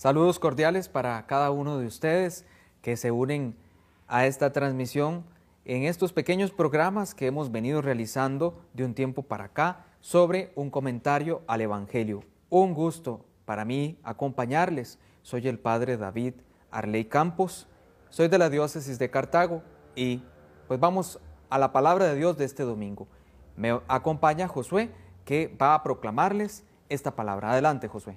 Saludos cordiales para cada uno de ustedes que se unen a esta transmisión en estos pequeños programas que hemos venido realizando de un tiempo para acá sobre un comentario al Evangelio. Un gusto para mí acompañarles. Soy el Padre David Arley Campos, soy de la diócesis de Cartago y pues vamos a la palabra de Dios de este domingo. Me acompaña Josué que va a proclamarles esta palabra. Adelante, Josué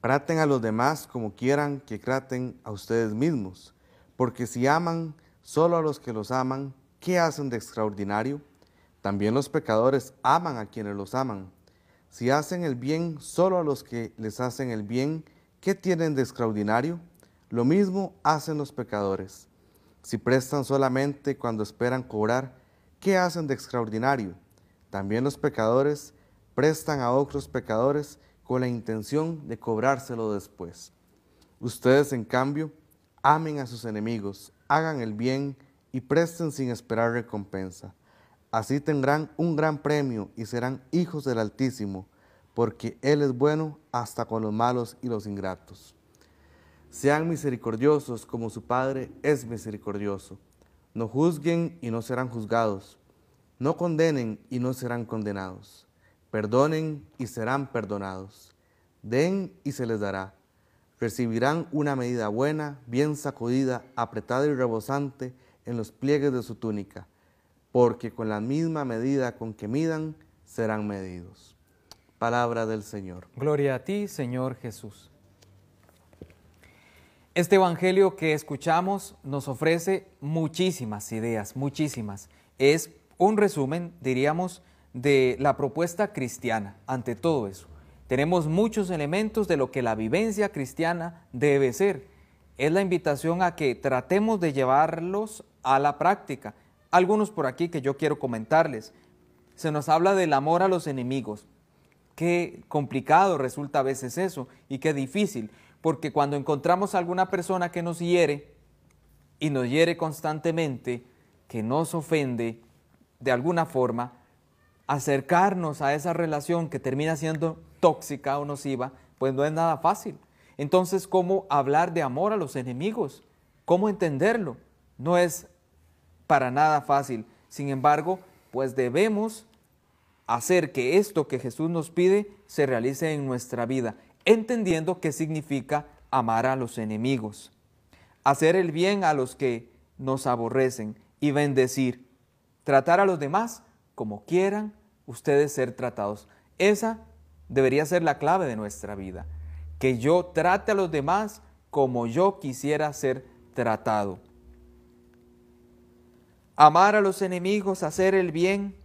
Traten a los demás como quieran que traten a ustedes mismos, porque si aman solo a los que los aman, ¿qué hacen de extraordinario? También los pecadores aman a quienes los aman. Si hacen el bien solo a los que les hacen el bien, ¿qué tienen de extraordinario? Lo mismo hacen los pecadores. Si prestan solamente cuando esperan cobrar, ¿qué hacen de extraordinario? También los pecadores prestan a otros pecadores con la intención de cobrárselo después. Ustedes, en cambio, amen a sus enemigos, hagan el bien y presten sin esperar recompensa. Así tendrán un gran premio y serán hijos del Altísimo, porque Él es bueno hasta con los malos y los ingratos. Sean misericordiosos como su Padre es misericordioso. No juzguen y no serán juzgados. No condenen y no serán condenados Perdonen y serán perdonados. Den y se les dará. Recibirán una medida buena, bien sacudida, apretada y rebosante en los pliegues de su túnica, porque con la misma medida con que midan, serán medidos. Palabra del Señor. Gloria a ti, Señor Jesús. Este Evangelio que escuchamos nos ofrece muchísimas ideas, muchísimas. Es un resumen, diríamos, de la propuesta cristiana ante todo eso. Tenemos muchos elementos de lo que la vivencia cristiana debe ser. Es la invitación a que tratemos de llevarlos a la práctica. Algunos por aquí que yo quiero comentarles. Se nos habla del amor a los enemigos. Qué complicado resulta a veces eso y qué difícil, porque cuando encontramos a alguna persona que nos hiere y nos hiere constantemente, que nos ofende de alguna forma, acercarnos a esa relación que termina siendo tóxica o nociva, pues no es nada fácil. Entonces, ¿cómo hablar de amor a los enemigos? ¿Cómo entenderlo? No es para nada fácil. Sin embargo, pues debemos hacer que esto que Jesús nos pide se realice en nuestra vida, entendiendo qué significa amar a los enemigos, hacer el bien a los que nos aborrecen y bendecir, tratar a los demás como quieran ustedes ser tratados. Esa debería ser la clave de nuestra vida, que yo trate a los demás como yo quisiera ser tratado. Amar a los enemigos, hacer el bien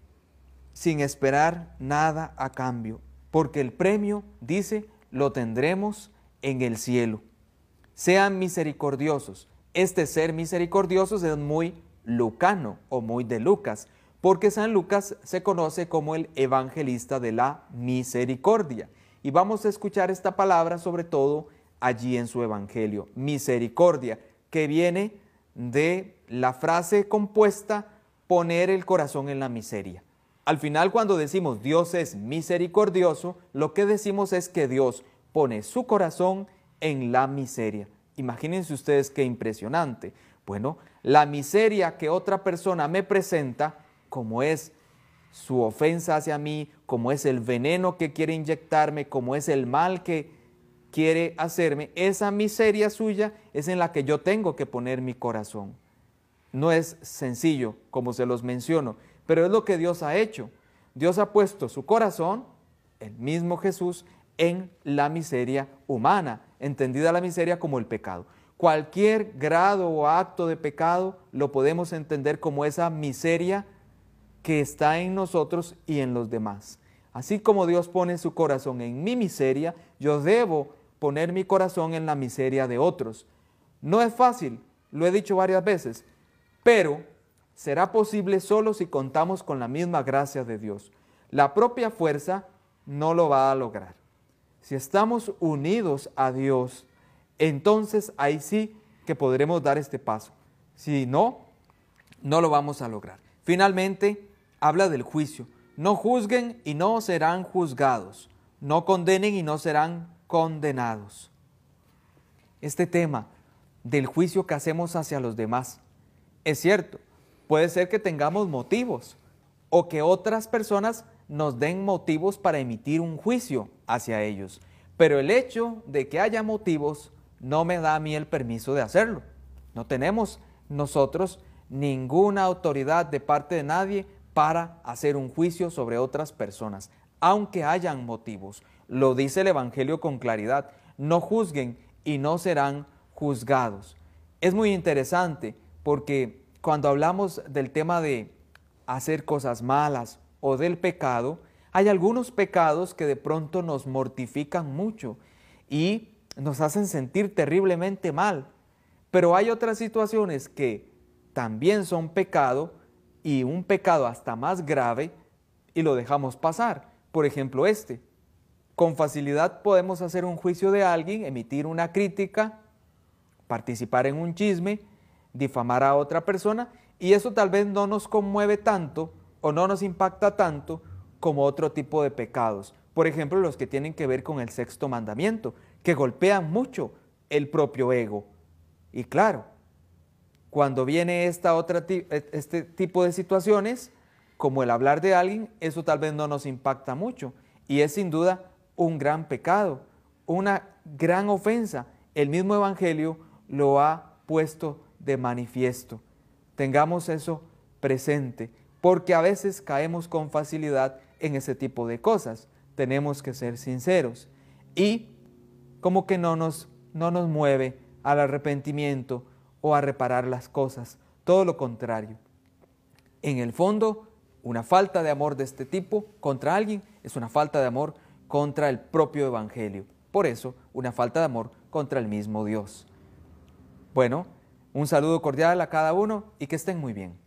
sin esperar nada a cambio, porque el premio, dice, lo tendremos en el cielo. Sean misericordiosos. Este ser misericordioso es muy lucano o muy de Lucas porque San Lucas se conoce como el evangelista de la misericordia. Y vamos a escuchar esta palabra sobre todo allí en su evangelio, misericordia, que viene de la frase compuesta poner el corazón en la miseria. Al final cuando decimos Dios es misericordioso, lo que decimos es que Dios pone su corazón en la miseria. Imagínense ustedes qué impresionante. Bueno, la miseria que otra persona me presenta, como es su ofensa hacia mí, como es el veneno que quiere inyectarme, como es el mal que quiere hacerme, esa miseria suya es en la que yo tengo que poner mi corazón. No es sencillo, como se los menciono, pero es lo que Dios ha hecho. Dios ha puesto su corazón, el mismo Jesús, en la miseria humana, entendida la miseria como el pecado. Cualquier grado o acto de pecado lo podemos entender como esa miseria que está en nosotros y en los demás. Así como Dios pone su corazón en mi miseria, yo debo poner mi corazón en la miseria de otros. No es fácil, lo he dicho varias veces, pero será posible solo si contamos con la misma gracia de Dios. La propia fuerza no lo va a lograr. Si estamos unidos a Dios, entonces ahí sí que podremos dar este paso. Si no, no lo vamos a lograr. Finalmente, habla del juicio. No juzguen y no serán juzgados. No condenen y no serán condenados. Este tema del juicio que hacemos hacia los demás, es cierto, puede ser que tengamos motivos o que otras personas nos den motivos para emitir un juicio hacia ellos. Pero el hecho de que haya motivos no me da a mí el permiso de hacerlo. No tenemos nosotros ninguna autoridad de parte de nadie para hacer un juicio sobre otras personas, aunque hayan motivos. Lo dice el Evangelio con claridad. No juzguen y no serán juzgados. Es muy interesante porque cuando hablamos del tema de hacer cosas malas o del pecado, hay algunos pecados que de pronto nos mortifican mucho y nos hacen sentir terriblemente mal. Pero hay otras situaciones que también son pecado y un pecado hasta más grave y lo dejamos pasar. Por ejemplo, este. Con facilidad podemos hacer un juicio de alguien, emitir una crítica, participar en un chisme, difamar a otra persona y eso tal vez no nos conmueve tanto o no nos impacta tanto como otro tipo de pecados. Por ejemplo, los que tienen que ver con el sexto mandamiento, que golpean mucho el propio ego. Y claro, cuando viene esta otra, e, este tipo de situaciones, como el hablar de alguien, eso tal vez no nos impacta mucho. Y es sin duda un gran pecado, una gran ofensa. El mismo Evangelio lo ha puesto de manifiesto. Tengamos eso presente, porque a veces caemos con facilidad en ese tipo de cosas. Tenemos que ser sinceros. Y como que no nos, no nos mueve al arrepentimiento o a reparar las cosas. Todo lo contrario. En el fondo, una falta de amor de este tipo contra alguien es una falta de amor contra el propio Evangelio. Por eso, una falta de amor contra el mismo Dios. Bueno, un saludo cordial a cada uno y que estén muy bien.